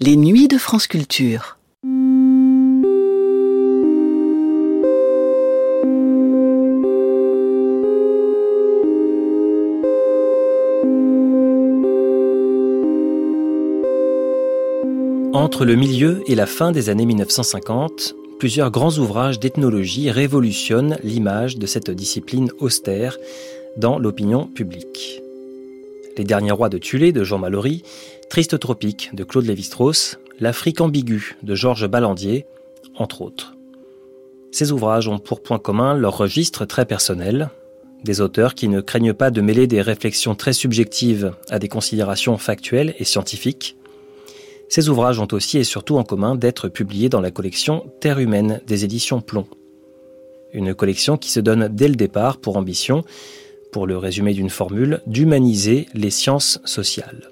Les nuits de France Culture. Entre le milieu et la fin des années 1950, plusieurs grands ouvrages d'ethnologie révolutionnent l'image de cette discipline austère dans l'opinion publique. Les derniers rois de Tulé de Jean Mallory, Triste tropique de Claude Lévi-Strauss, L'Afrique ambiguë de Georges Ballandier, entre autres. Ces ouvrages ont pour point commun leur registre très personnel, des auteurs qui ne craignent pas de mêler des réflexions très subjectives à des considérations factuelles et scientifiques, ces ouvrages ont aussi et surtout en commun d'être publiés dans la collection Terre humaine des éditions Plomb. Une collection qui se donne dès le départ pour ambition, pour le résumé d'une formule, d'humaniser les sciences sociales.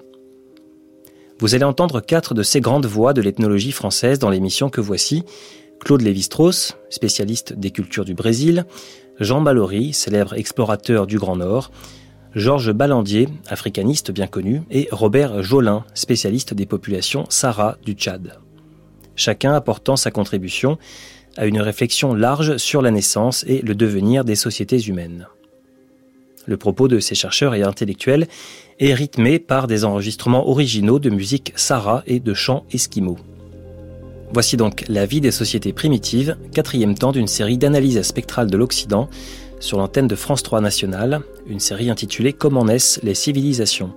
Vous allez entendre quatre de ces grandes voix de l'ethnologie française dans l'émission que voici. Claude Lévi-Strauss, spécialiste des cultures du Brésil, Jean Mallory, célèbre explorateur du Grand Nord, Georges Ballandier, africaniste bien connu, et Robert Jolin, spécialiste des populations Sahara du Tchad. Chacun apportant sa contribution à une réflexion large sur la naissance et le devenir des sociétés humaines. Le propos de ces chercheurs et intellectuels est rythmé par des enregistrements originaux de musique Sahara et de chants esquimaux. Voici donc La vie des sociétés primitives, quatrième temps d'une série d'analyses spectrales de l'Occident sur l'antenne de France 3 Nationale, une série intitulée Comment naissent les civilisations?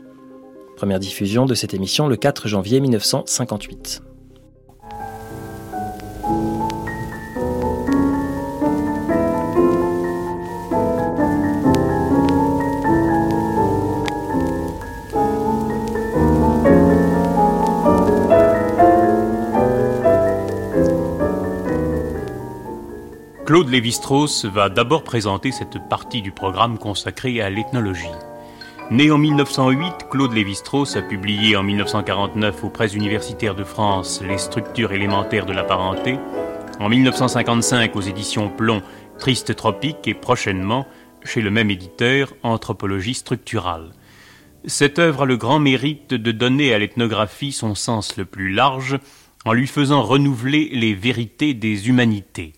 Première diffusion de cette émission le 4 janvier 1958. Claude Lévi-Strauss va d'abord présenter cette partie du programme consacrée à l'ethnologie. Né en 1908, Claude Lévi-Strauss a publié en 1949 aux presses universitaires de France Les structures élémentaires de la parenté, en 1955 aux éditions Plomb Triste Tropique et prochainement chez le même éditeur Anthropologie structurale. Cette œuvre a le grand mérite de donner à l'ethnographie son sens le plus large en lui faisant renouveler les vérités des humanités.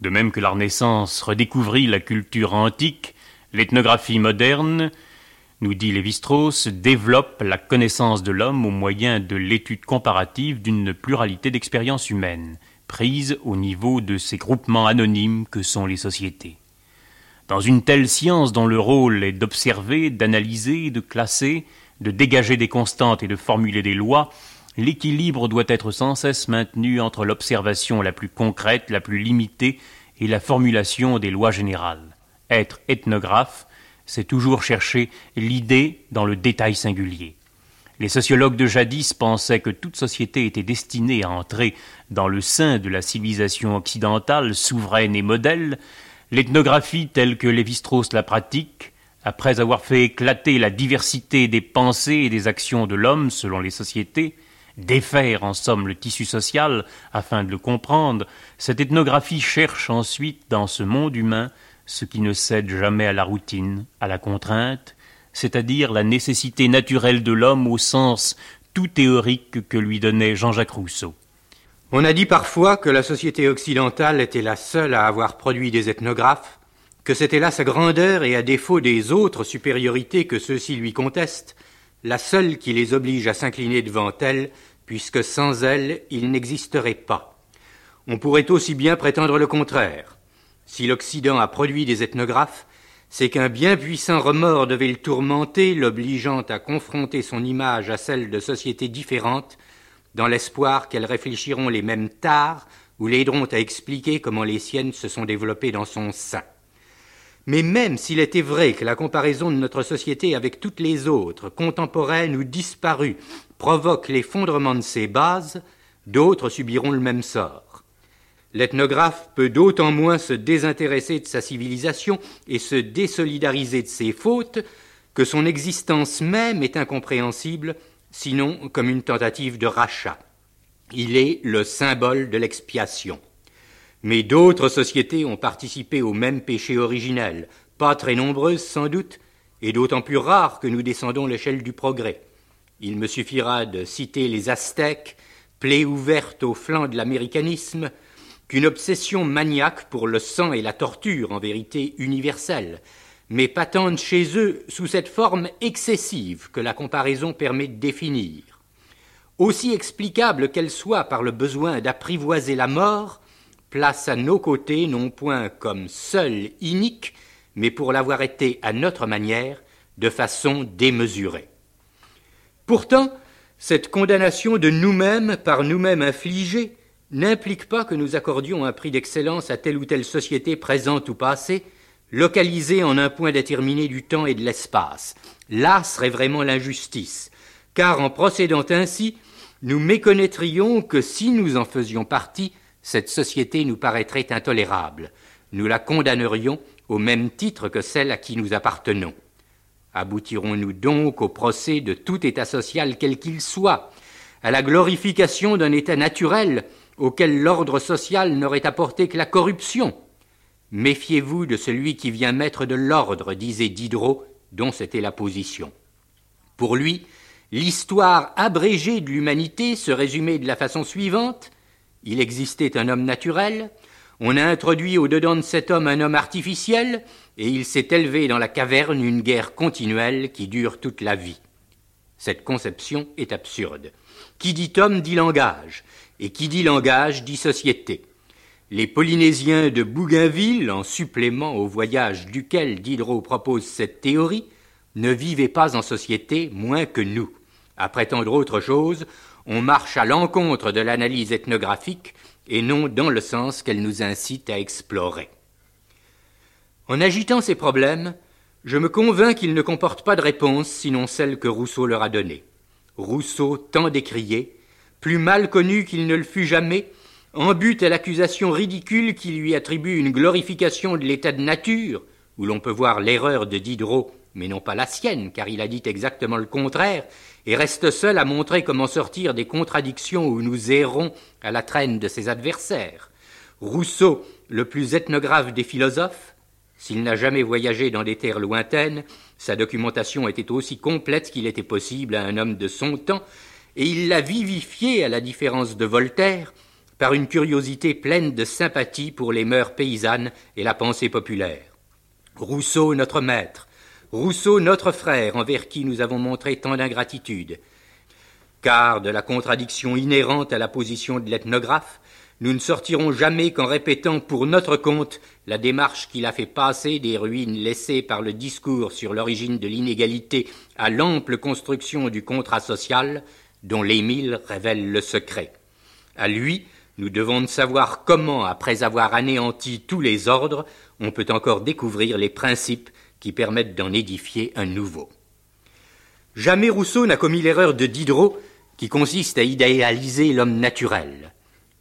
De même que la Renaissance redécouvrit la culture antique, l'ethnographie moderne, nous dit Lévi-Strauss, développe la connaissance de l'homme au moyen de l'étude comparative d'une pluralité d'expériences humaines, prises au niveau de ces groupements anonymes que sont les sociétés. Dans une telle science dont le rôle est d'observer, d'analyser, de classer, de dégager des constantes et de formuler des lois, l'équilibre doit être sans cesse maintenu entre l'observation la plus concrète, la plus limitée, et la formulation des lois générales. Être ethnographe, c'est toujours chercher l'idée dans le détail singulier. Les sociologues de jadis pensaient que toute société était destinée à entrer dans le sein de la civilisation occidentale souveraine et modèle. L'ethnographie telle que Lévi-Strauss la pratique, après avoir fait éclater la diversité des pensées et des actions de l'homme selon les sociétés, défaire en somme le tissu social afin de le comprendre, cette ethnographie cherche ensuite dans ce monde humain ce qui ne cède jamais à la routine, à la contrainte, c'est-à-dire la nécessité naturelle de l'homme au sens tout théorique que lui donnait Jean-Jacques Rousseau. On a dit parfois que la société occidentale était la seule à avoir produit des ethnographes, que c'était là sa grandeur et à défaut des autres supériorités que ceux-ci lui contestent, la seule qui les oblige à s'incliner devant elle, puisque sans elle, il n'existerait pas. On pourrait aussi bien prétendre le contraire. Si l'Occident a produit des ethnographes, c'est qu'un bien puissant remords devait le tourmenter, l'obligeant à confronter son image à celle de sociétés différentes, dans l'espoir qu'elles réfléchiront les mêmes tares ou l'aideront à expliquer comment les siennes se sont développées dans son sein. Mais même s'il était vrai que la comparaison de notre société avec toutes les autres, contemporaines ou disparues, provoque l'effondrement de ses bases, d'autres subiront le même sort. L'ethnographe peut d'autant moins se désintéresser de sa civilisation et se désolidariser de ses fautes que son existence même est incompréhensible, sinon comme une tentative de rachat. Il est le symbole de l'expiation. Mais d'autres sociétés ont participé au même péché originel, pas très nombreuses sans doute, et d'autant plus rares que nous descendons l'échelle du progrès. Il me suffira de citer les Aztèques, plaie ouverte au flanc de l'américanisme, qu'une obsession maniaque pour le sang et la torture, en vérité universelle, mais patente chez eux sous cette forme excessive que la comparaison permet de définir. Aussi explicable qu'elle soit par le besoin d'apprivoiser la mort, place à nos côtés non point comme seule inique, mais pour l'avoir été à notre manière, de façon démesurée. Pourtant, cette condamnation de nous-mêmes par nous-mêmes infligée n'implique pas que nous accordions un prix d'excellence à telle ou telle société présente ou passée, localisée en un point déterminé du temps et de l'espace. Là serait vraiment l'injustice, car en procédant ainsi, nous méconnaîtrions que si nous en faisions partie, cette société nous paraîtrait intolérable. Nous la condamnerions au même titre que celle à qui nous appartenons. Aboutirons-nous donc au procès de tout État social quel qu'il soit, à la glorification d'un État naturel auquel l'ordre social n'aurait apporté que la corruption? Méfiez-vous de celui qui vient mettre de l'ordre, disait Diderot, dont c'était la position. Pour lui, l'histoire abrégée de l'humanité se résumait de la façon suivante il existait un homme naturel, on a introduit au-dedans de cet homme un homme artificiel, et il s'est élevé dans la caverne une guerre continuelle qui dure toute la vie. Cette conception est absurde. Qui dit homme dit langage, et qui dit langage dit société. Les Polynésiens de Bougainville, en supplément au voyage duquel Diderot propose cette théorie, ne vivaient pas en société moins que nous. À prétendre autre chose, on marche à l'encontre de l'analyse ethnographique et non dans le sens qu'elle nous incite à explorer. En agitant ces problèmes, je me convainc qu'ils ne comportent pas de réponse sinon celle que Rousseau leur a donnée. Rousseau, tant décrié, plus mal connu qu'il ne le fut jamais, en but à l'accusation ridicule qui lui attribue une glorification de l'état de nature, où l'on peut voir l'erreur de Diderot, mais non pas la sienne, car il a dit exactement le contraire, et reste seul à montrer comment sortir des contradictions où nous errons à la traîne de ses adversaires. Rousseau, le plus ethnographe des philosophes, s'il n'a jamais voyagé dans des terres lointaines, sa documentation était aussi complète qu'il était possible à un homme de son temps, et il l'a vivifié, à la différence de Voltaire, par une curiosité pleine de sympathie pour les mœurs paysannes et la pensée populaire. Rousseau, notre maître, Rousseau, notre frère, envers qui nous avons montré tant d'ingratitude. Car de la contradiction inhérente à la position de l'ethnographe, nous ne sortirons jamais qu'en répétant pour notre compte la démarche qu'il a fait passer des ruines laissées par le discours sur l'origine de l'inégalité à l'ample construction du contrat social dont l'Émile révèle le secret. À lui, nous devons de savoir comment, après avoir anéanti tous les ordres, on peut encore découvrir les principes qui permettent d'en édifier un nouveau. Jamais Rousseau n'a commis l'erreur de Diderot qui consiste à idéaliser l'homme naturel.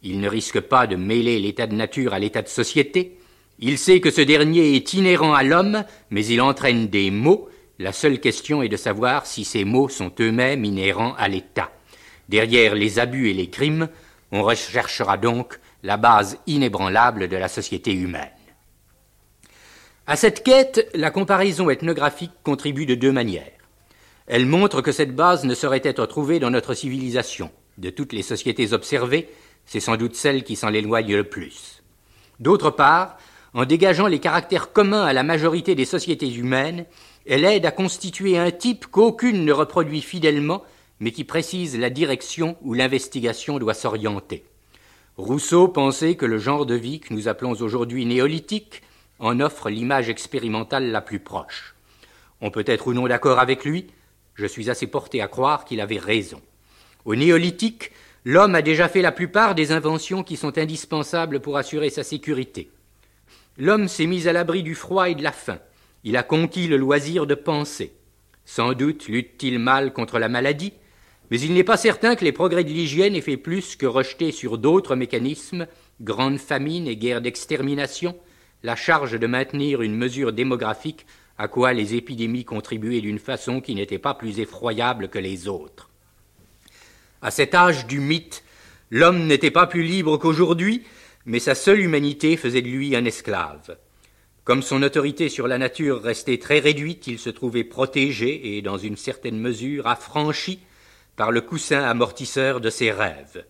Il ne risque pas de mêler l'état de nature à l'état de société. Il sait que ce dernier est inhérent à l'homme, mais il entraîne des mots. La seule question est de savoir si ces mots sont eux-mêmes inhérents à l'état. Derrière les abus et les crimes, on recherchera donc la base inébranlable de la société humaine. À cette quête, la comparaison ethnographique contribue de deux manières. Elle montre que cette base ne saurait être trouvée dans notre civilisation. De toutes les sociétés observées, c'est sans doute celle qui s'en éloigne le plus. D'autre part, en dégageant les caractères communs à la majorité des sociétés humaines, elle aide à constituer un type qu'aucune ne reproduit fidèlement, mais qui précise la direction où l'investigation doit s'orienter. Rousseau pensait que le genre de vie que nous appelons aujourd'hui néolithique en offre l'image expérimentale la plus proche. On peut être ou non d'accord avec lui, je suis assez porté à croire qu'il avait raison. Au néolithique, L'homme a déjà fait la plupart des inventions qui sont indispensables pour assurer sa sécurité. L'homme s'est mis à l'abri du froid et de la faim. Il a conquis le loisir de penser. Sans doute lutte-t-il mal contre la maladie, mais il n'est pas certain que les progrès de l'hygiène aient fait plus que rejeter sur d'autres mécanismes, grandes famines et guerres d'extermination, la charge de maintenir une mesure démographique à quoi les épidémies contribuaient d'une façon qui n'était pas plus effroyable que les autres. À cet âge du mythe, l'homme n'était pas plus libre qu'aujourd'hui, mais sa seule humanité faisait de lui un esclave. Comme son autorité sur la nature restait très réduite, il se trouvait protégé et, dans une certaine mesure, affranchi par le coussin amortisseur de ses rêves.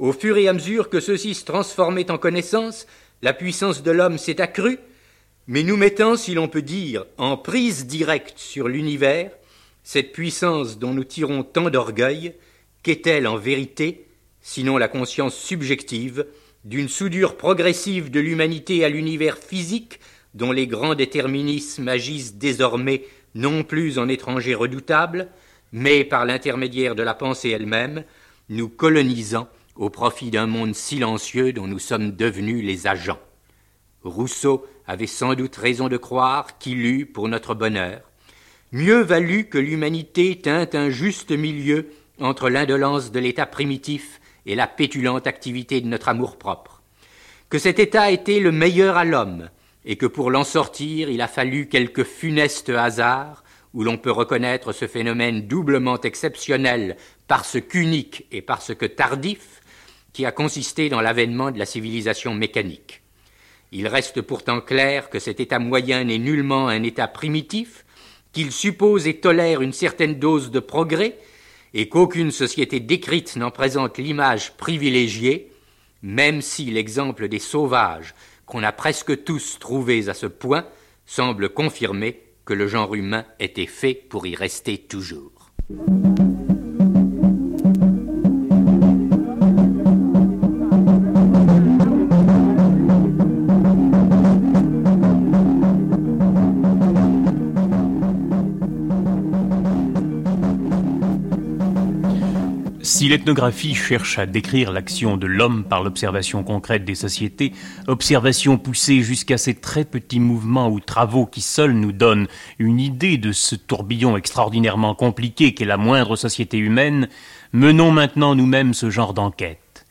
Au fur et à mesure que ceux-ci se transformaient en connaissance, la puissance de l'homme s'est accrue, mais nous mettant, si l'on peut dire, en prise directe sur l'univers, cette puissance dont nous tirons tant d'orgueil, qu'est-elle en vérité, sinon la conscience subjective, d'une soudure progressive de l'humanité à l'univers physique, dont les grands déterminismes agissent désormais non plus en étrangers redoutables, mais par l'intermédiaire de la pensée elle-même, nous colonisant au profit d'un monde silencieux dont nous sommes devenus les agents. Rousseau avait sans doute raison de croire qu'il eût, pour notre bonheur, mieux valu que l'humanité tint un juste milieu entre l'indolence de l'état primitif et la pétulante activité de notre amour-propre, que cet état était le meilleur à l'homme, et que pour l'en sortir il a fallu quelques funestes hasards où l'on peut reconnaître ce phénomène doublement exceptionnel parce qu'unique et parce que tardif, qui a consisté dans l'avènement de la civilisation mécanique. Il reste pourtant clair que cet état moyen n'est nullement un état primitif, qu'il suppose et tolère une certaine dose de progrès, et qu'aucune société décrite n'en présente l'image privilégiée, même si l'exemple des sauvages, qu'on a presque tous trouvés à ce point, semble confirmer que le genre humain était fait pour y rester toujours. Si l'ethnographie cherche à décrire l'action de l'homme par l'observation concrète des sociétés, observation poussée jusqu'à ces très petits mouvements ou travaux qui seuls nous donnent une idée de ce tourbillon extraordinairement compliqué qu'est la moindre société humaine, menons maintenant nous-mêmes ce genre d'enquête.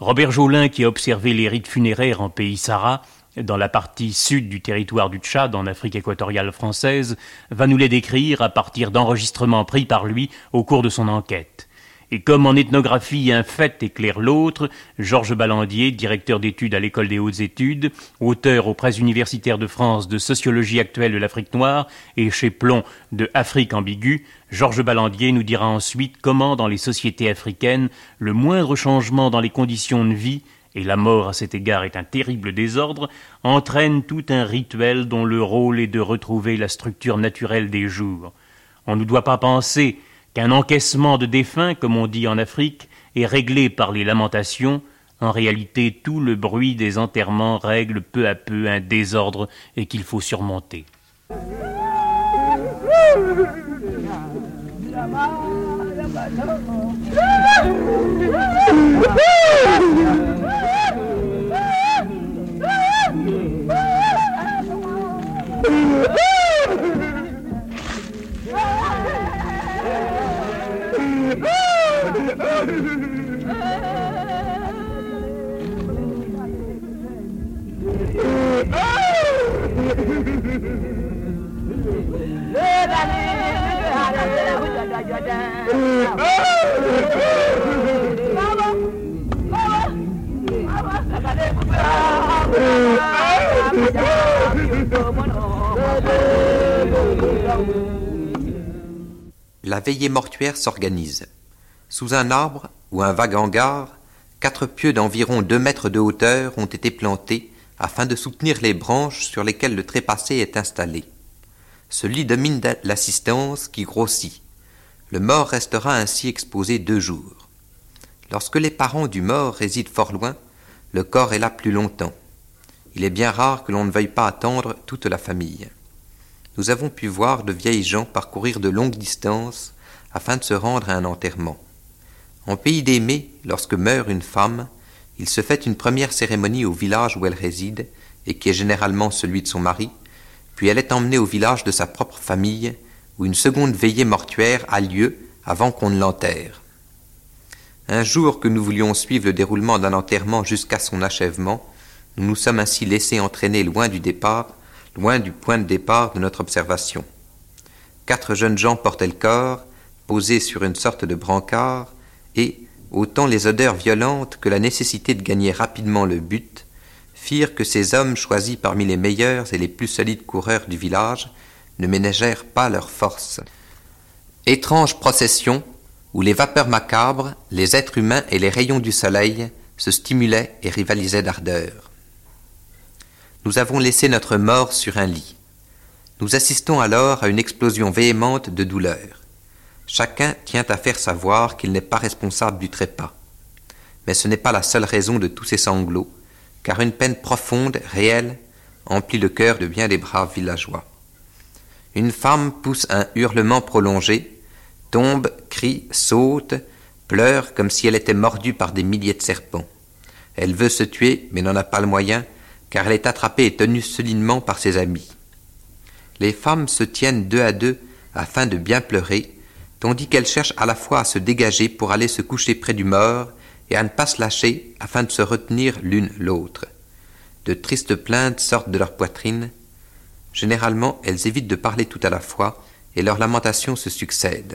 Robert Jolin, qui a observé les rites funéraires en pays Sahara, dans la partie sud du territoire du Tchad, en Afrique équatoriale française, va nous les décrire à partir d'enregistrements pris par lui au cours de son enquête. Et comme en ethnographie un fait éclaire l'autre, Georges Ballandier, directeur d'études à l'École des hautes études, auteur aux presses universitaires de France de sociologie actuelle de l'Afrique noire et chez Plomb de Afrique ambiguë, Georges Ballandier nous dira ensuite comment dans les sociétés africaines le moindre changement dans les conditions de vie et la mort à cet égard est un terrible désordre, entraîne tout un rituel dont le rôle est de retrouver la structure naturelle des jours. On ne doit pas penser qu'un encaissement de défunts, comme on dit en Afrique, est réglé par les lamentations, en réalité tout le bruit des enterrements règle peu à peu un désordre et qu'il faut surmonter. La veillée mortuaire s'organise. Sous un arbre ou un vague hangar, quatre pieux d'environ deux mètres de hauteur ont été plantés afin de soutenir les branches sur lesquelles le trépassé est installé. Ce lit domine l'assistance qui grossit. Le mort restera ainsi exposé deux jours. Lorsque les parents du mort résident fort loin, le corps est là plus longtemps. Il est bien rare que l'on ne veuille pas attendre toute la famille. Nous avons pu voir de vieilles gens parcourir de longues distances afin de se rendre à un enterrement. En pays d'Aimé, lorsque meurt une femme, il se fait une première cérémonie au village où elle réside, et qui est généralement celui de son mari, puis elle est emmenée au village de sa propre famille, où une seconde veillée mortuaire a lieu avant qu'on ne l'enterre. Un jour que nous voulions suivre le déroulement d'un enterrement jusqu'à son achèvement, nous nous sommes ainsi laissés entraîner loin du départ, loin du point de départ de notre observation. Quatre jeunes gens portaient le corps, posés sur une sorte de brancard, et, autant les odeurs violentes que la nécessité de gagner rapidement le but, firent que ces hommes choisis parmi les meilleurs et les plus solides coureurs du village ne ménagèrent pas leurs forces. Étrange procession, où les vapeurs macabres, les êtres humains et les rayons du soleil se stimulaient et rivalisaient d'ardeur. Nous avons laissé notre mort sur un lit. Nous assistons alors à une explosion véhémente de douleur. Chacun tient à faire savoir qu'il n'est pas responsable du trépas. Mais ce n'est pas la seule raison de tous ces sanglots, car une peine profonde, réelle, emplit le cœur de bien des braves villageois. Une femme pousse un hurlement prolongé, tombe, crie, saute, pleure comme si elle était mordue par des milliers de serpents. Elle veut se tuer, mais n'en a pas le moyen, car elle est attrapée et tenue solinement par ses amis. Les femmes se tiennent deux à deux afin de bien pleurer, tandis qu'elles cherchent à la fois à se dégager pour aller se coucher près du mort et à ne pas se lâcher afin de se retenir l'une l'autre. De tristes plaintes sortent de leur poitrine. Généralement, elles évitent de parler tout à la fois et leurs lamentations se succèdent.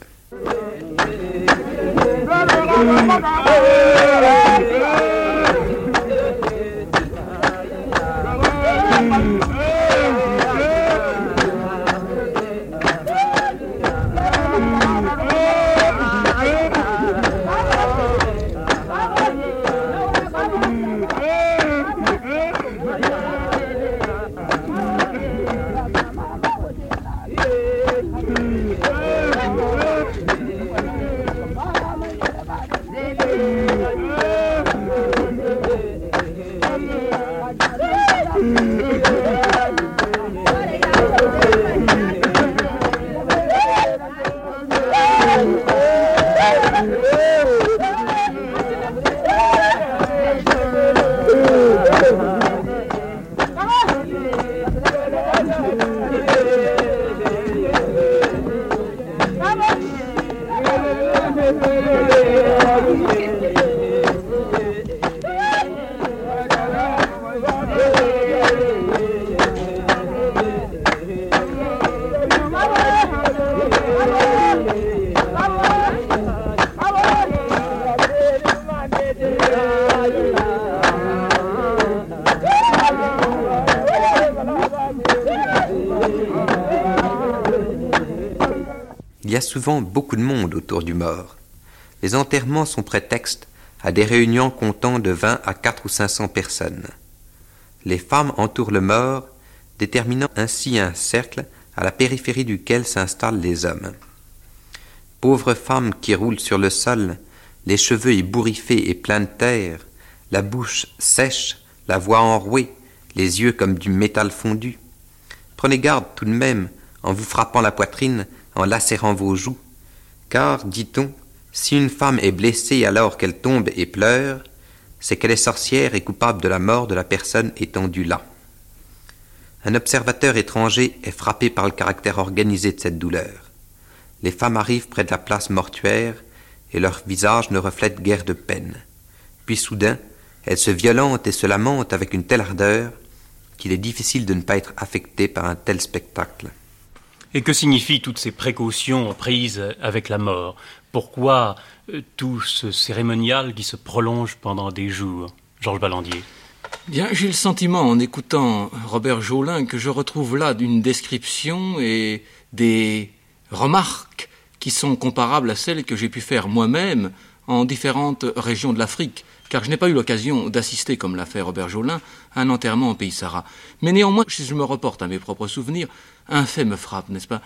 Beaucoup de monde autour du mort. Les enterrements sont prétexte à des réunions comptant de vingt à quatre ou cinq cents personnes. Les femmes entourent le mort, déterminant ainsi un cercle à la périphérie duquel s'installent les hommes. Pauvres femmes qui roulent sur le sol, les cheveux ébouriffés et pleins de terre, la bouche sèche, la voix enrouée, les yeux comme du métal fondu. Prenez garde tout de même, en vous frappant la poitrine, en lacérant vos joues, car, dit-on, si une femme est blessée alors qu'elle tombe et pleure, c'est qu'elle est sorcière et coupable de la mort de la personne étendue là. Un observateur étranger est frappé par le caractère organisé de cette douleur. Les femmes arrivent près de la place mortuaire et leur visage ne reflète guère de peine. Puis soudain, elles se violentent et se lamentent avec une telle ardeur qu'il est difficile de ne pas être affecté par un tel spectacle. Et que signifient toutes ces précautions prises avec la mort? Pourquoi euh, tout ce cérémonial qui se prolonge pendant des jours? Georges Ballandier. Bien, j'ai le sentiment, en écoutant Robert Jolin, que je retrouve là d'une description et des remarques qui sont comparables à celles que j'ai pu faire moi-même en différentes régions de l'Afrique, car je n'ai pas eu l'occasion d'assister, comme l'a fait Robert Jolin, à un enterrement en pays Sahara. Mais néanmoins, si je me reporte à mes propres souvenirs, un fait me frappe, n'est-ce pas?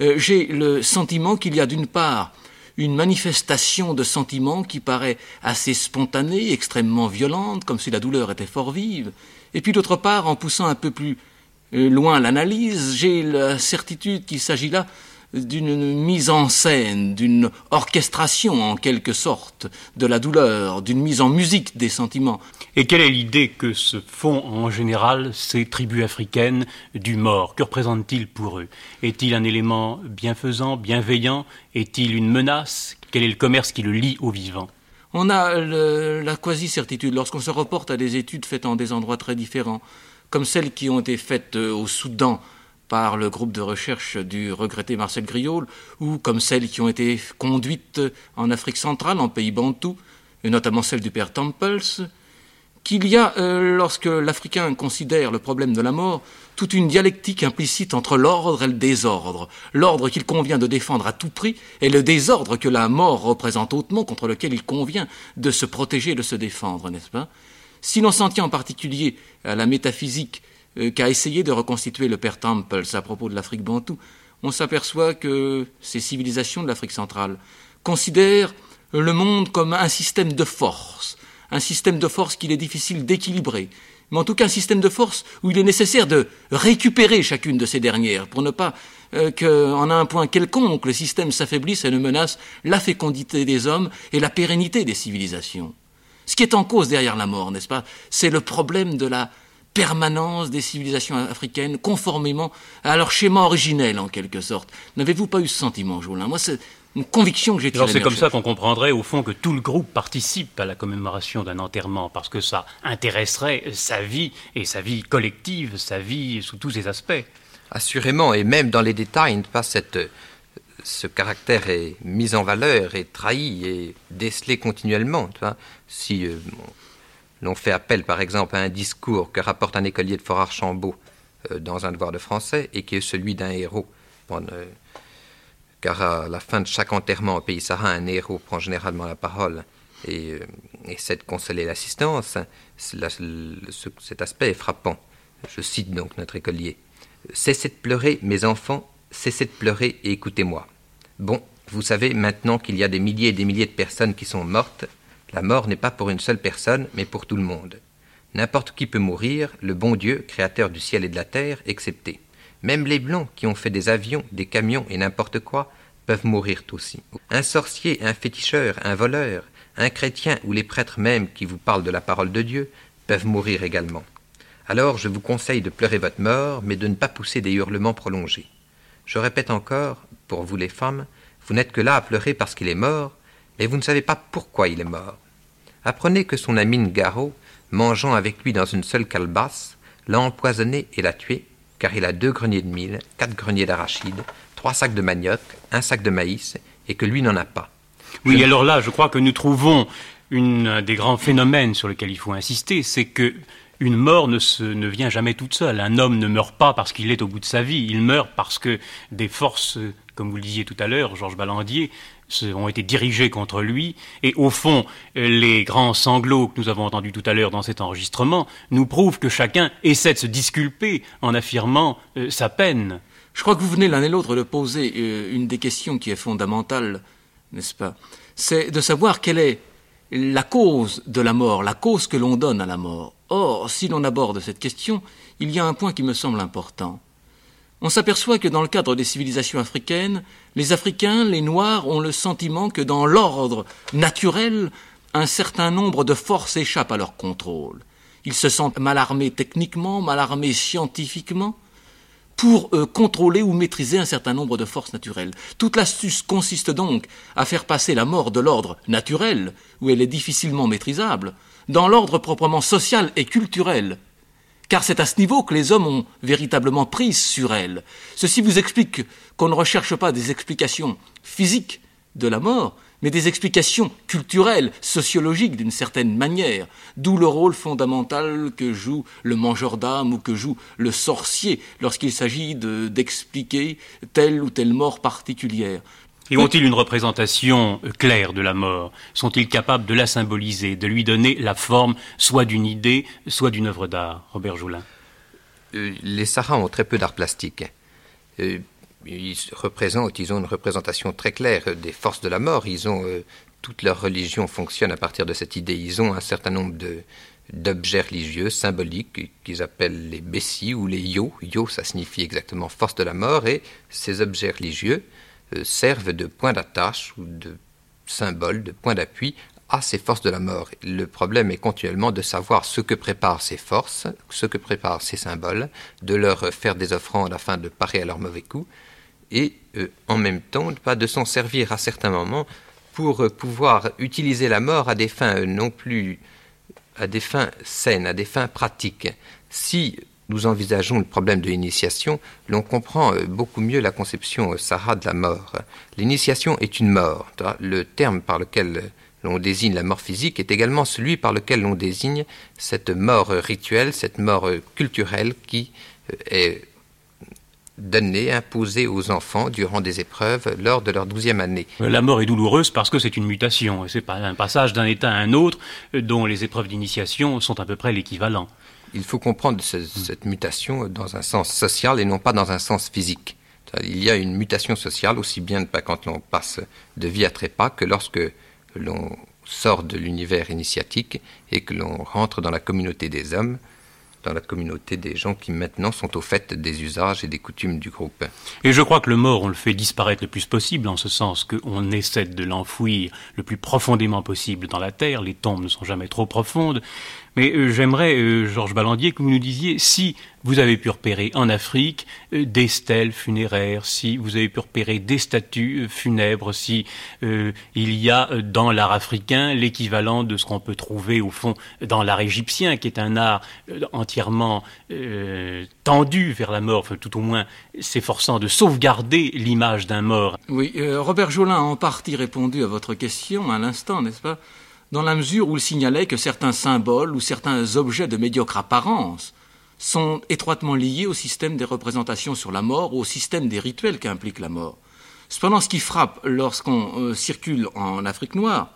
Euh, J'ai le sentiment qu'il y a d'une part une manifestation de sentiments qui paraît assez spontanée, extrêmement violente, comme si la douleur était fort vive, et puis d'autre part, en poussant un peu plus euh, loin l'analyse, j'ai la certitude qu'il s'agit là d'une mise en scène, d'une orchestration en quelque sorte de la douleur, d'une mise en musique des sentiments. Et quelle est l'idée que se font en général ces tribus africaines du mort Que représente-t-il pour eux? Est-il un élément bienfaisant, bienveillant? Est-il une menace? Quel est le commerce qui le lie au vivant? On a la quasi-certitude lorsqu'on se reporte à des études faites en des endroits très différents, comme celles qui ont été faites euh, au Soudan, par le groupe de recherche du regretté Marcel Griol, ou comme celles qui ont été conduites en Afrique centrale, en pays bantou, et notamment celle du père Temples, qu'il y a, euh, lorsque l'Africain considère le problème de la mort, toute une dialectique implicite entre l'ordre et le désordre. L'ordre qu'il convient de défendre à tout prix et le désordre que la mort représente hautement, contre lequel il convient de se protéger et de se défendre, n'est-ce pas? Si l'on s'en tient en particulier à la métaphysique qu'a essayé de reconstituer le père Temples à propos de l'Afrique bantoue, on s'aperçoit que ces civilisations de l'Afrique centrale considèrent le monde comme un système de force, un système de force qu'il est difficile d'équilibrer, mais en tout cas un système de force où il est nécessaire de récupérer chacune de ces dernières pour ne pas euh, qu'en un point quelconque le système s'affaiblisse et ne menace la fécondité des hommes et la pérennité des civilisations. Ce qui est en cause derrière la mort, n'est-ce pas? C'est le problème de la permanence des civilisations africaines conformément à leur schéma originel en quelque sorte. N'avez-vous pas eu ce sentiment, Jolin Moi, c'est une conviction que j'ai Alors c'est comme ça qu'on comprendrait au fond que tout le groupe participe à la commémoration d'un enterrement parce que ça intéresserait sa vie et sa vie collective, sa vie sous tous ses aspects. Assurément, et même dans les détails, pas cette, ce caractère est mis en valeur et trahi et décelé continuellement. Tu vois si euh, l'on fait appel par exemple à un discours que rapporte un écolier de Fort Archambault euh, dans un devoir de français et qui est celui d'un héros. Euh, car à la fin de chaque enterrement au pays Sahara, un héros prend généralement la parole et, euh, essaie de consoler l'assistance. cet aspect est frappant. Je cite donc notre écolier. Cessez de pleurer, mes enfants, cessez de pleurer et écoutez-moi. Bon, vous savez maintenant qu'il y a des milliers et des milliers de personnes qui sont mortes. La mort n'est pas pour une seule personne, mais pour tout le monde. N'importe qui peut mourir, le bon Dieu, créateur du ciel et de la terre, excepté. Même les blancs qui ont fait des avions, des camions et n'importe quoi peuvent mourir aussi. Un sorcier, un féticheur, un voleur, un chrétien ou les prêtres même qui vous parlent de la parole de Dieu peuvent mourir également. Alors je vous conseille de pleurer votre mort, mais de ne pas pousser des hurlements prolongés. Je répète encore, pour vous les femmes, vous n'êtes que là à pleurer parce qu'il est mort, mais vous ne savez pas pourquoi il est mort. Apprenez que son ami Ngaro, mangeant avec lui dans une seule calebasse, l'a empoisonné et l'a tué, car il a deux greniers de mil, quatre greniers d'arachide, trois sacs de manioc, un sac de maïs, et que lui n'en a pas. Oui, alors là, je crois que nous trouvons un des grands phénomènes sur lesquels il faut insister, c'est que une mort ne, vient jamais toute seule. Un homme ne meurt pas parce qu'il est au bout de sa vie. Il meurt parce que des forces, comme vous le disiez tout à l'heure, Georges Ballandier, ont été dirigés contre lui, et au fond, les grands sanglots que nous avons entendus tout à l'heure dans cet enregistrement nous prouvent que chacun essaie de se disculper en affirmant euh, sa peine. Je crois que vous venez l'un et l'autre de poser euh, une des questions qui est fondamentale, n'est-ce pas? C'est de savoir quelle est la cause de la mort, la cause que l'on donne à la mort. Or, si l'on aborde cette question, il y a un point qui me semble important on s'aperçoit que dans le cadre des civilisations africaines, les Africains, les Noirs, ont le sentiment que dans l'ordre naturel, un certain nombre de forces échappent à leur contrôle. Ils se sentent mal armés techniquement, mal armés scientifiquement, pour euh, contrôler ou maîtriser un certain nombre de forces naturelles. Toute l'astuce consiste donc à faire passer la mort de l'ordre naturel, où elle est difficilement maîtrisable, dans l'ordre proprement social et culturel, car c'est à ce niveau que les hommes ont véritablement prise sur elle. Ceci vous explique qu'on ne recherche pas des explications physiques de la mort, mais des explications culturelles, sociologiques d'une certaine manière, d'où le rôle fondamental que joue le mangeur d'âme ou que joue le sorcier lorsqu'il s'agit d'expliquer telle ou telle mort particulière. Et ont-ils une représentation euh, claire de la mort? Sont-ils capables de la symboliser, de lui donner la forme soit d'une idée, soit d'une œuvre d'art? Robert Joulin. Euh, les Sarahs ont très peu d'art plastique. Euh, ils représentent, ils ont une représentation très claire des forces de la mort. Ils ont toute leur religion fonctionne à partir de cette idée. Ils ont un certain nombre d'objets religieux symboliques qu'ils appellent les bessies ou les yo. Yo, ça signifie exactement force de la mort. Et ces objets religieux euh, servent de point d'attache ou de symbole, de point d'appui à ces forces de la mort. Le problème est continuellement de savoir ce que préparent ces forces, ce que préparent ces symboles, de leur faire des offrandes afin de parer à leur mauvais coup, et euh, en même temps pas de s'en servir à certains moments pour euh, pouvoir utiliser la mort à des fins non plus à des fins saines, à des fins pratiques. Si nous envisageons le problème de l'initiation, l'on comprend euh, beaucoup mieux la conception euh, Sarah de la mort. L'initiation est une mort. Le terme par lequel euh, l'on désigne la mort physique est également celui par lequel l'on désigne cette mort rituelle, cette mort culturelle qui est donnée, imposée aux enfants durant des épreuves lors de leur douzième année. La mort est douloureuse parce que c'est une mutation, c'est un passage d'un état à un autre dont les épreuves d'initiation sont à peu près l'équivalent. Il faut comprendre cette mutation dans un sens social et non pas dans un sens physique. Il y a une mutation sociale aussi bien quand l'on passe de vie à trépas que lorsque l'on sort de l'univers initiatique et que l'on rentre dans la communauté des hommes, dans la communauté des gens qui maintenant sont au fait des usages et des coutumes du groupe. Et je crois que le mort, on le fait disparaître le plus possible, en ce sens qu'on essaie de l'enfouir le plus profondément possible dans la terre. Les tombes ne sont jamais trop profondes. Mais euh, j'aimerais, euh, Georges Ballandier, que vous nous disiez si vous avez pu repérer en Afrique euh, des stèles funéraires, si vous avez pu repérer des statues funèbres, si il y a dans l'art africain l'équivalent de ce qu'on peut trouver au fond dans l'art égyptien, qui est un art entièrement tendu vers la mort, tout au moins s'efforçant de sauvegarder l'image d'un mort. Oui, Robert Jolin a en partie répondu à votre question à l'instant, n'est-ce pas? Dans la mesure où il signalait que certains symboles ou certains objets de médiocre apparence sont étroitement liés au système des représentations sur la mort ou au système des rituels qu'implique la mort. Cependant, ce qui frappe lorsqu'on euh, circule en Afrique noire,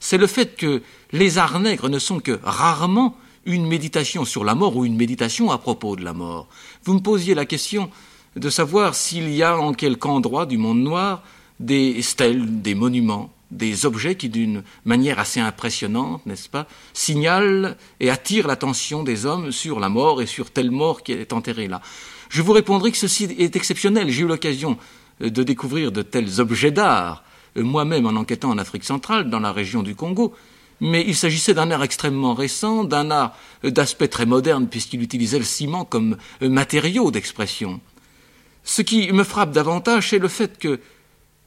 c'est le fait que les arts nègres ne sont que rarement une méditation sur la mort ou une méditation à propos de la mort. Vous me posiez la question de savoir s'il y a en quelque endroit du monde noir des stèles, des monuments, des objets qui, d'une manière assez impressionnante, n'est-ce pas, signalent et attirent l'attention des hommes sur la mort et sur telle mort qui est enterrée là. Je vous répondrai que ceci est exceptionnel. J'ai eu l'occasion euh, de découvrir de tels objets d'art, euh, moi-même en enquêtant en Afrique centrale, dans la région du Congo, mais il s'agissait d'un art extrêmement récent, d'un art euh, d'aspect très moderne, puisqu'il utilisait le ciment comme matériau d'expression. Ce qui me frappe davantage, c'est le fait que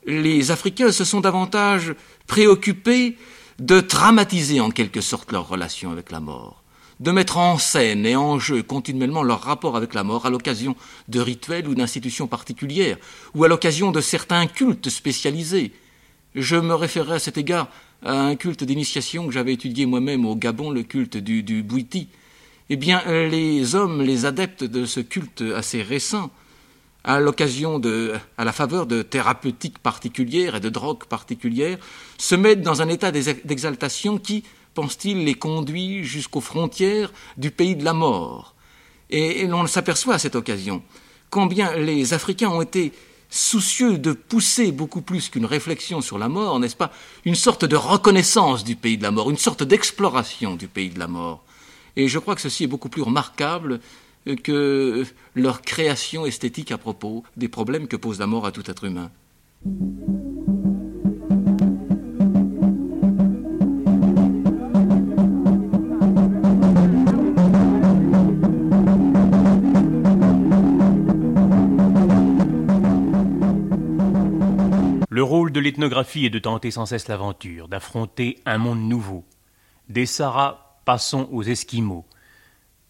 les Africains se sont davantage préoccupés de dramatiser en quelque sorte leur relation avec la mort, de mettre en scène et en jeu continuellement leur rapport avec la mort à l'occasion de rituels ou d'institutions particulières, ou à l'occasion de certains cultes spécialisés. Je me référerai à cet égard à un culte d'initiation que j'avais étudié moi-même au Gabon, le culte du, du Bouiti. Eh bien, les hommes, les adeptes de ce culte assez récent, à l'occasion de, à la faveur de thérapeutiques particulières et de drogues particulières, se mettent dans un état d'exaltation qui, pense-t-il, les conduit jusqu'aux frontières du pays de la mort. Et, l'on s'aperçoit à cette occasion combien les Africains ont été soucieux de pousser beaucoup plus qu'une réflexion sur la mort, n'est-ce pas, une sorte de reconnaissance du pays de la mort, une sorte d'exploration du pays de la mort. Et je crois que ceci est beaucoup plus remarquable que leur création esthétique à propos des problèmes que pose la mort à tout être humain. Le rôle de l'ethnographie est de tenter sans cesse l'aventure, d'affronter un monde nouveau. Des Saras, passons aux Esquimaux.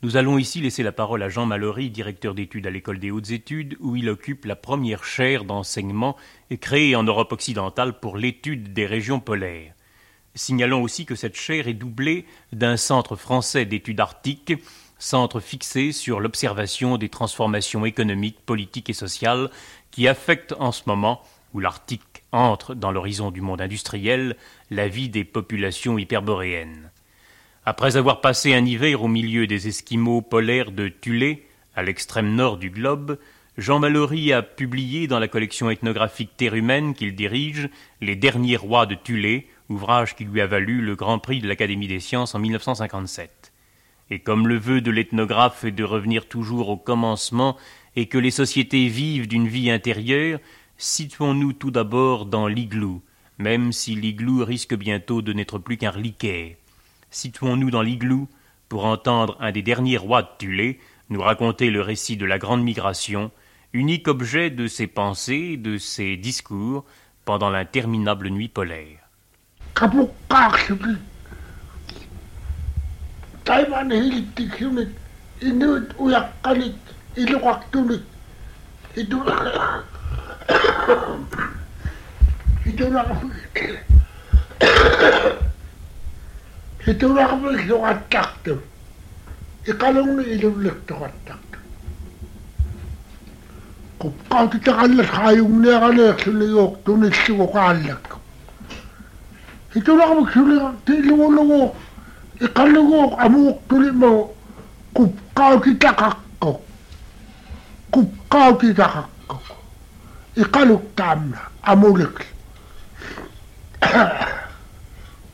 Nous allons ici laisser la parole à Jean Mallory, directeur d'études à l'École des hautes études, où il occupe la première chaire d'enseignement créée en Europe occidentale pour l'étude des régions polaires. Signalons aussi que cette chaire est doublée d'un centre français d'études arctiques, centre fixé sur l'observation des transformations économiques, politiques et sociales qui affectent en ce moment, où l'Arctique entre dans l'horizon du monde industriel, la vie des populations hyperboréennes. Après avoir passé un hiver au milieu des Esquimaux polaires de Thulé, à l'extrême nord du globe, Jean Mallory a publié dans la collection ethnographique Terre qu'il dirige Les derniers rois de Thulé, ouvrage qui lui a valu le Grand Prix de l'Académie des sciences en 1957. Et comme le vœu de l'ethnographe est de revenir toujours au commencement et que les sociétés vivent d'une vie intérieure, situons-nous tout d'abord dans l'igloo, même si l'igloo risque bientôt de n'être plus qu'un reliquaire situons-nous dans l'igloo pour entendre un des derniers rois de Tulé nous raconter le récit de la grande migration, unique objet de ses pensées, de ses discours pendant l'interminable nuit polaire. хитураарми кигоқаттарту иқалугни илуллертоқаттарту куппаутитақалла хааюгниаралеерлулигууқ туниллугоқааллакку хитураарми сулига тилугулугууқ иқалугууқ амууқтулимау куппаутитақаққоқ куппаутитақаққоқ иқалуктаамна амулик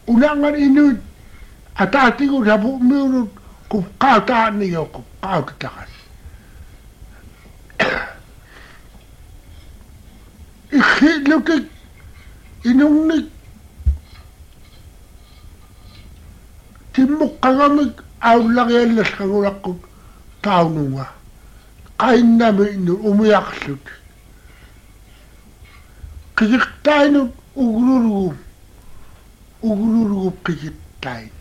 уланган инуит атаатигу сапуумиулут куккаутаанниго куккаутакас ихиллукик инунник тиммуккагамик ауллариаллаллагулаккут таунунга. Qainnaami innu umiaqlut qigiqtainut ugrurugum ugrurugum qigiqtain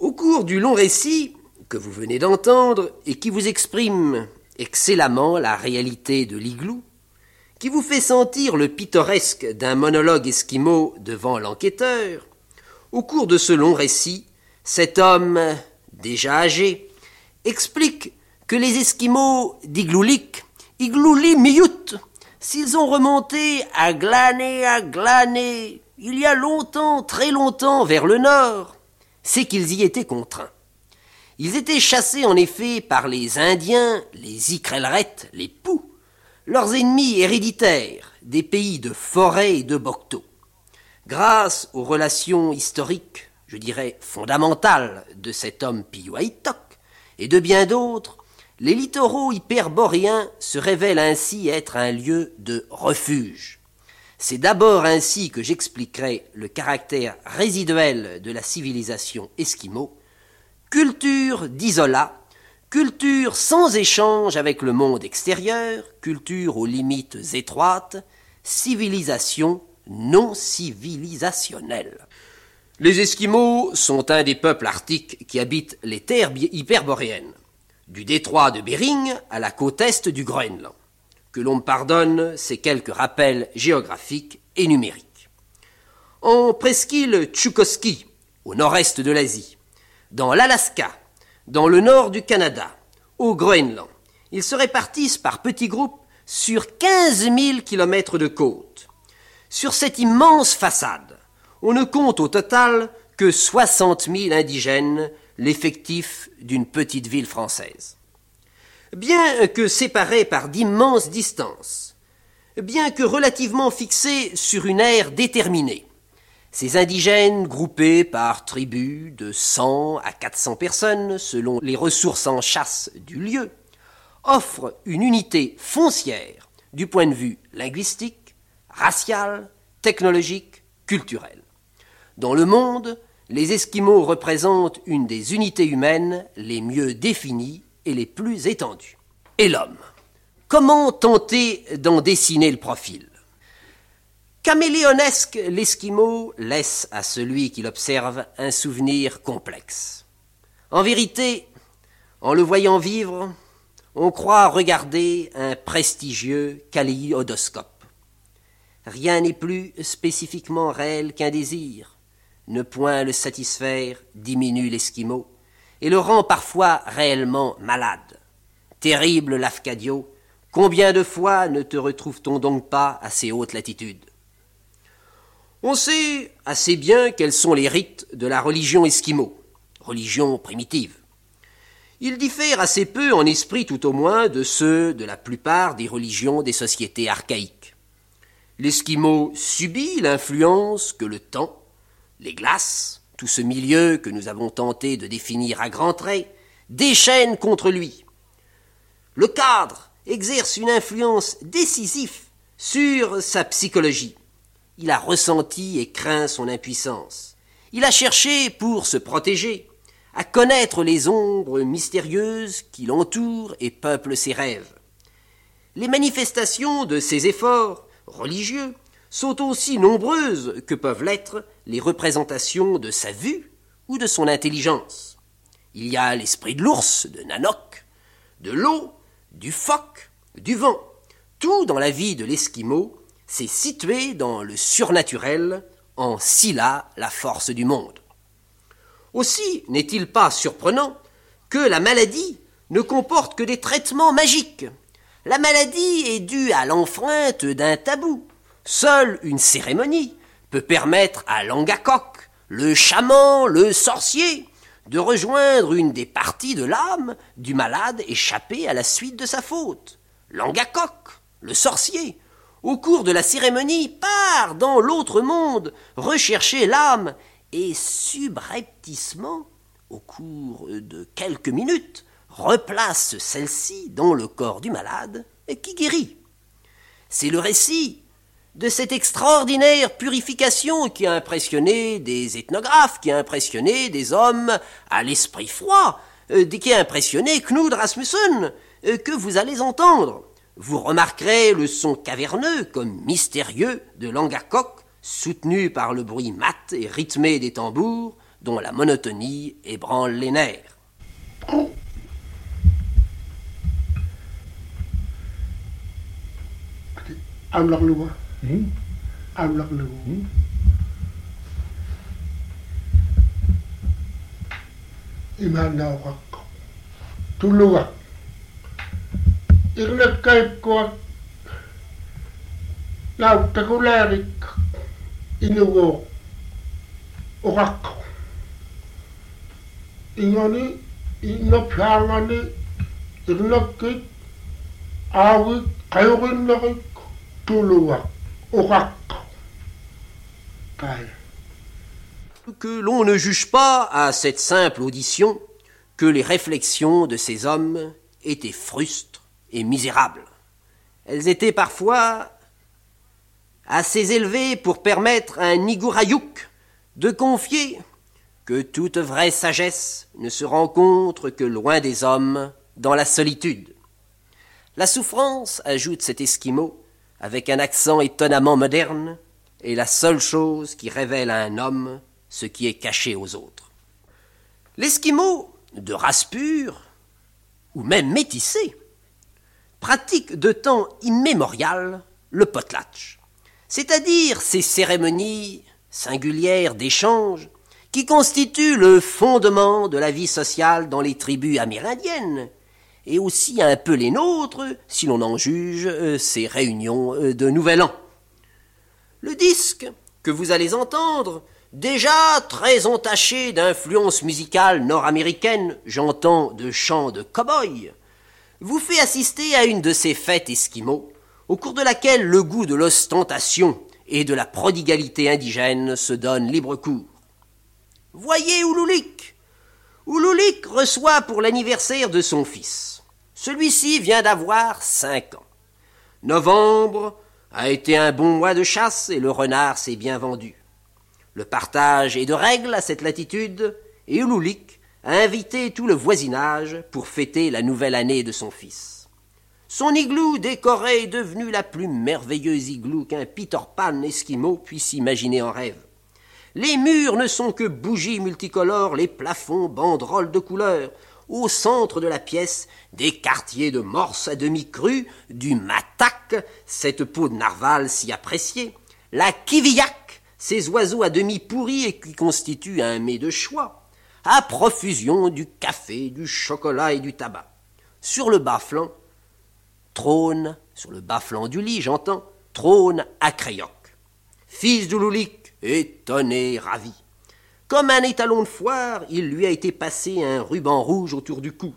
Au cours du long récit que vous venez d'entendre et qui vous exprime excellemment la réalité de l'igloo, qui vous fait sentir le pittoresque d'un monologue esquimau devant l'enquêteur, au cours de ce long récit, cet homme, déjà âgé, explique que les Esquimaux d'Igloulik, Iglouli Miyut, s'ils ont remonté à glaner, à glaner, il y a longtemps, très longtemps, vers le nord, c'est qu'ils y étaient contraints. Ils étaient chassés en effet par les Indiens, les Ikrelrettes, les Poux, leurs ennemis héréditaires des pays de forêt et de Bocteau. Grâce aux relations historiques, je dirais fondamentales, de cet homme Piyuaitok et de bien d'autres, les littoraux hyperboréens se révèlent ainsi être un lieu de refuge. C'est d'abord ainsi que j'expliquerai le caractère résiduel de la civilisation esquimau, culture d'isola, culture sans échange avec le monde extérieur, culture aux limites étroites, civilisation non civilisationnelle. Les Esquimaux sont un des peuples arctiques qui habitent les terres hyperboréennes, du détroit de Bering à la côte est du Groenland. Que l'on pardonne ces quelques rappels géographiques et numériques. En presqu'île Tchoukoski, au nord-est de l'Asie, dans l'Alaska, dans le nord du Canada, au Groenland, ils se répartissent par petits groupes sur 15 000 kilomètres de côte. Sur cette immense façade, on ne compte au total que 60 000 indigènes, l'effectif d'une petite ville française. Bien que séparés par d'immenses distances, bien que relativement fixés sur une aire déterminée, ces indigènes, groupés par tribus de 100 à 400 personnes selon les ressources en chasse du lieu, offrent une unité foncière du point de vue linguistique, racial, technologique, culturel. Dans le monde, les Esquimaux représentent une des unités humaines les mieux définies et les plus étendues. Et l'homme? Comment tenter d'en dessiner le profil? Caméléonesque, l'Esquimau laisse à celui qui l'observe un souvenir complexe. En vérité, en le voyant vivre, on croit regarder un prestigieux kaléidoscope. Rien n'est plus spécifiquement réel qu'un désir. Ne point le satisfaire diminue l'Esquimau et le rend parfois réellement malade. Terrible Lafcadio, combien de fois ne te retrouve-t-on donc pas à ces hautes latitudes? On sait assez bien quels sont les rites de la religion esquimau, religion primitive. Ils diffèrent assez peu en esprit tout au moins de ceux de la plupart des religions des sociétés archaïques. L'Esquimau subit l'influence que le temps, les glaces, tout ce milieu que nous avons tenté de définir à grands traits, déchaîne contre lui. Le cadre exerce une influence décisive sur sa psychologie. Il a ressenti et craint son impuissance. Il a cherché, pour se protéger, à connaître les ombres mystérieuses qui l'entourent et peuplent ses rêves. Les manifestations de ses efforts religieux sont aussi nombreuses que peuvent l'être les représentations de sa vue ou de son intelligence. Il y a l'esprit de l'ours, de Nanok, de l'eau, du phoque, du vent. Tout dans la vie de l'Esquimau s'est situé dans le surnaturel, en Scylla, la force du monde. Aussi n'est-il pas surprenant que la maladie ne comporte que des traitements magiques. La maladie est due à l'enfreinte d'un tabou. Seule une cérémonie peut permettre à l'angakok, le chaman, le sorcier, de rejoindre une des parties de l'âme du malade échappé à la suite de sa faute. L'angakok, le sorcier, au cours de la cérémonie, part dans l'autre monde rechercher l'âme et subrepticement, au cours de quelques minutes, replace celle-ci dans le corps du malade qui guérit. C'est le récit de cette extraordinaire purification qui a impressionné des ethnographes, qui a impressionné des hommes à l'esprit froid, euh, qui a impressionné Knud Rasmussen, euh, que vous allez entendre. Vous remarquerez le son caverneux comme mystérieux de l'angakok, soutenu par le bruit mat et rythmé des tambours, dont la monotonie ébranle les nerfs. Hmm? Uitlakkeloe. Hmm? Imana wakko. Tuluwa. Ikne kaikkoa. Lauttakulaarikka. Inuwo. Okakko. Ingoni. Innopjaangani. Iknokki. Aawi. Kajukinnoki. Tuluwakko. Que l'on ne juge pas à cette simple audition que les réflexions de ces hommes étaient frustres et misérables. Elles étaient parfois assez élevées pour permettre à un Nigurayuk de confier que toute vraie sagesse ne se rencontre que loin des hommes, dans la solitude. La souffrance, ajoute cet Esquimau, avec un accent étonnamment moderne, est la seule chose qui révèle à un homme ce qui est caché aux autres. L'Esquimau, de race pure, ou même métissé, pratique de temps immémorial le potlatch, c'est-à-dire ces cérémonies singulières d'échange qui constituent le fondement de la vie sociale dans les tribus amérindiennes et aussi un peu les nôtres, si l'on en juge euh, ces réunions euh, de Nouvel An. Le disque que vous allez entendre, déjà très entaché d'influence musicale nord-américaine, j'entends de chants de cow-boy, vous fait assister à une de ces fêtes esquimaux, au cours de laquelle le goût de l'ostentation et de la prodigalité indigène se donne libre cours. Voyez Ouloulik. Ouloulik reçoit pour l'anniversaire de son fils celui-ci vient d'avoir cinq ans. Novembre a été un bon mois de chasse et le renard s'est bien vendu. Le partage est de règle à cette latitude et Uloulik a invité tout le voisinage pour fêter la nouvelle année de son fils. Son igloo décoré est devenu la plus merveilleuse igloo qu'un Peter Pan esquimau puisse imaginer en rêve. Les murs ne sont que bougies multicolores, les plafonds banderoles de couleurs, au centre de la pièce, des quartiers de morse à demi crue, du matak, cette peau de narval si appréciée, la kiviak, ces oiseaux à demi pourris et qui constituent un mets de choix, à profusion du café, du chocolat et du tabac. Sur le bas-flanc, trône, sur le bas-flanc du lit, j'entends, trône Akréoc. Fils d'Ouloulik, étonné, ravi. Comme un étalon de foire, il lui a été passé un ruban rouge autour du cou.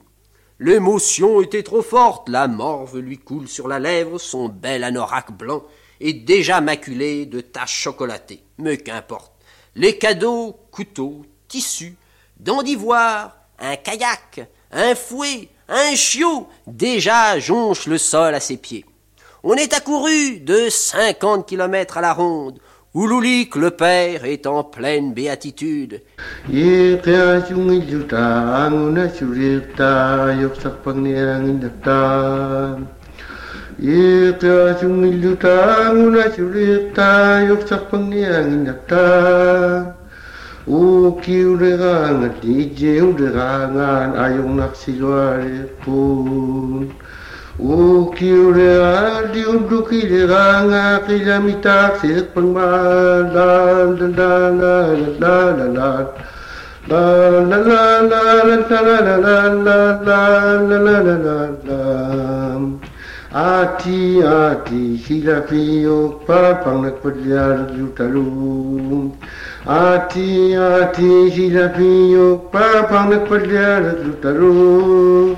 L'émotion était trop forte, la morve lui coule sur la lèvre, son bel anorak blanc est déjà maculé de taches chocolatées. Mais qu'importe. Les cadeaux, couteaux, tissus, dents d'ivoire, un kayak, un fouet, un chiot, déjà jonchent le sol à ses pieds. On est accouru de cinquante kilomètres à la ronde. Ouloulik, le père, est en pleine béatitude. O kiure a di undu ki le ranga ki la mita se pangma la la la la la la la La la la la la la la la la la la la la la la Ati ati sila pio papang nagpadlar yutalu Ati ati sila pio papang nagpadlar yutalu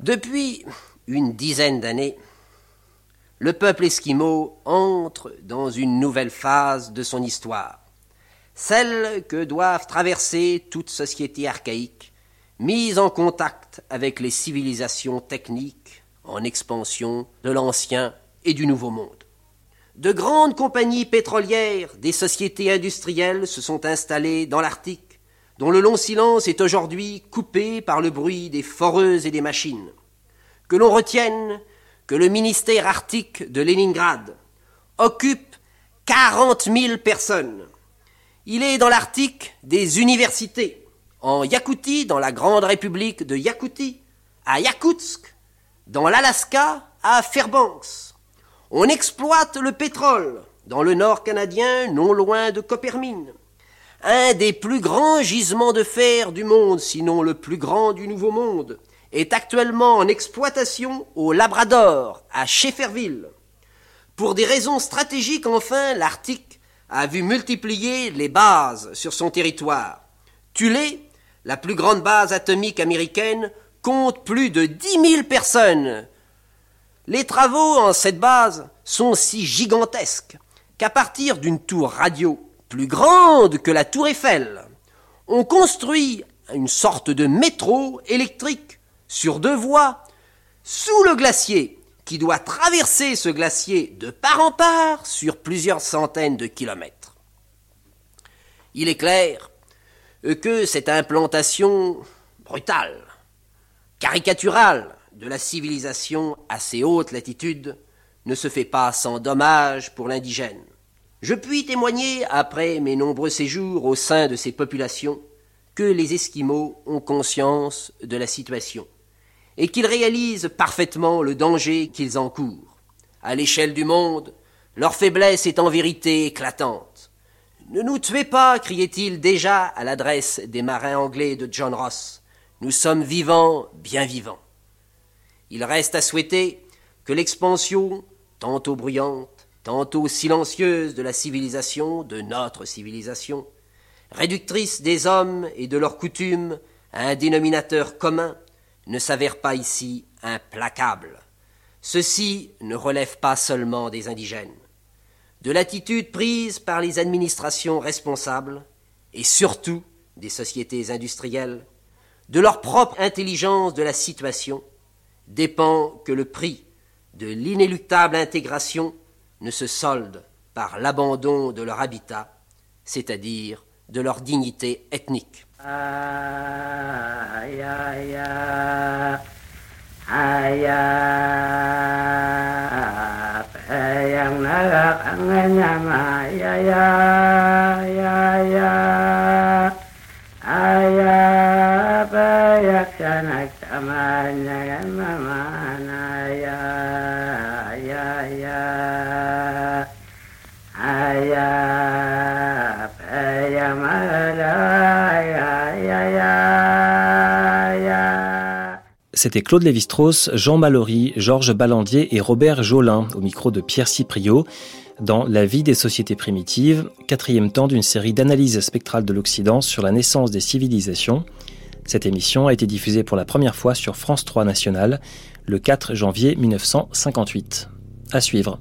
Depuis une dizaine d'années, le peuple esquimau entre dans une nouvelle phase de son histoire, celle que doivent traverser toute société archaïque, mise en contact avec les civilisations techniques en expansion de l'ancien et du nouveau monde. De grandes compagnies pétrolières, des sociétés industrielles se sont installées dans l'Arctique, dont le long silence est aujourd'hui coupé par le bruit des foreuses et des machines que l'on retienne que le ministère arctique de Leningrad occupe 40 000 personnes. Il est dans l'Arctique des universités, en Yakoutie, dans la grande république de Yakoutie, à Yakoutsk, dans l'Alaska, à Fairbanks. On exploite le pétrole dans le nord canadien, non loin de Coppermine. Un des plus grands gisements de fer du monde, sinon le plus grand du Nouveau Monde, est actuellement en exploitation au Labrador, à Shefferville. Pour des raisons stratégiques, enfin, l'Arctique a vu multiplier les bases sur son territoire. Tulé, la plus grande base atomique américaine, compte plus de dix mille personnes. Les travaux en cette base sont si gigantesques qu'à partir d'une tour radio plus grande que la tour Eiffel, on construit une sorte de métro électrique sur deux voies, sous le glacier, qui doit traverser ce glacier de part en part sur plusieurs centaines de kilomètres. Il est clair que cette implantation brutale, caricaturale de la civilisation à ces hautes latitudes ne se fait pas sans dommage pour l'indigène. Je puis témoigner, après mes nombreux séjours au sein de ces populations, que les Esquimaux ont conscience de la situation et qu'ils réalisent parfaitement le danger qu'ils encourent. À l'échelle du monde, leur faiblesse est en vérité éclatante. Ne nous tuez pas, criait-il déjà à l'adresse des marins anglais de John Ross. Nous sommes vivants, bien vivants. Il reste à souhaiter que l'expansion, tantôt bruyante, tantôt silencieuse de la civilisation, de notre civilisation, réductrice des hommes et de leurs coutumes à un dénominateur commun, ne s'avère pas ici implacable. Ceci ne relève pas seulement des indigènes. De l'attitude prise par les administrations responsables, et surtout des sociétés industrielles, de leur propre intelligence de la situation, dépend que le prix de l'inéluctable intégration ne se solde par l'abandon de leur habitat, c'est-à-dire de leur dignité ethnique. C'était Claude Lévi-Strauss, Jean Mallory, Georges Ballandier et Robert Jolin au micro de Pierre Cypriot dans La vie des sociétés primitives, quatrième temps d'une série d'analyses spectrales de l'Occident sur la naissance des civilisations. Cette émission a été diffusée pour la première fois sur France 3 National le 4 janvier 1958. À suivre.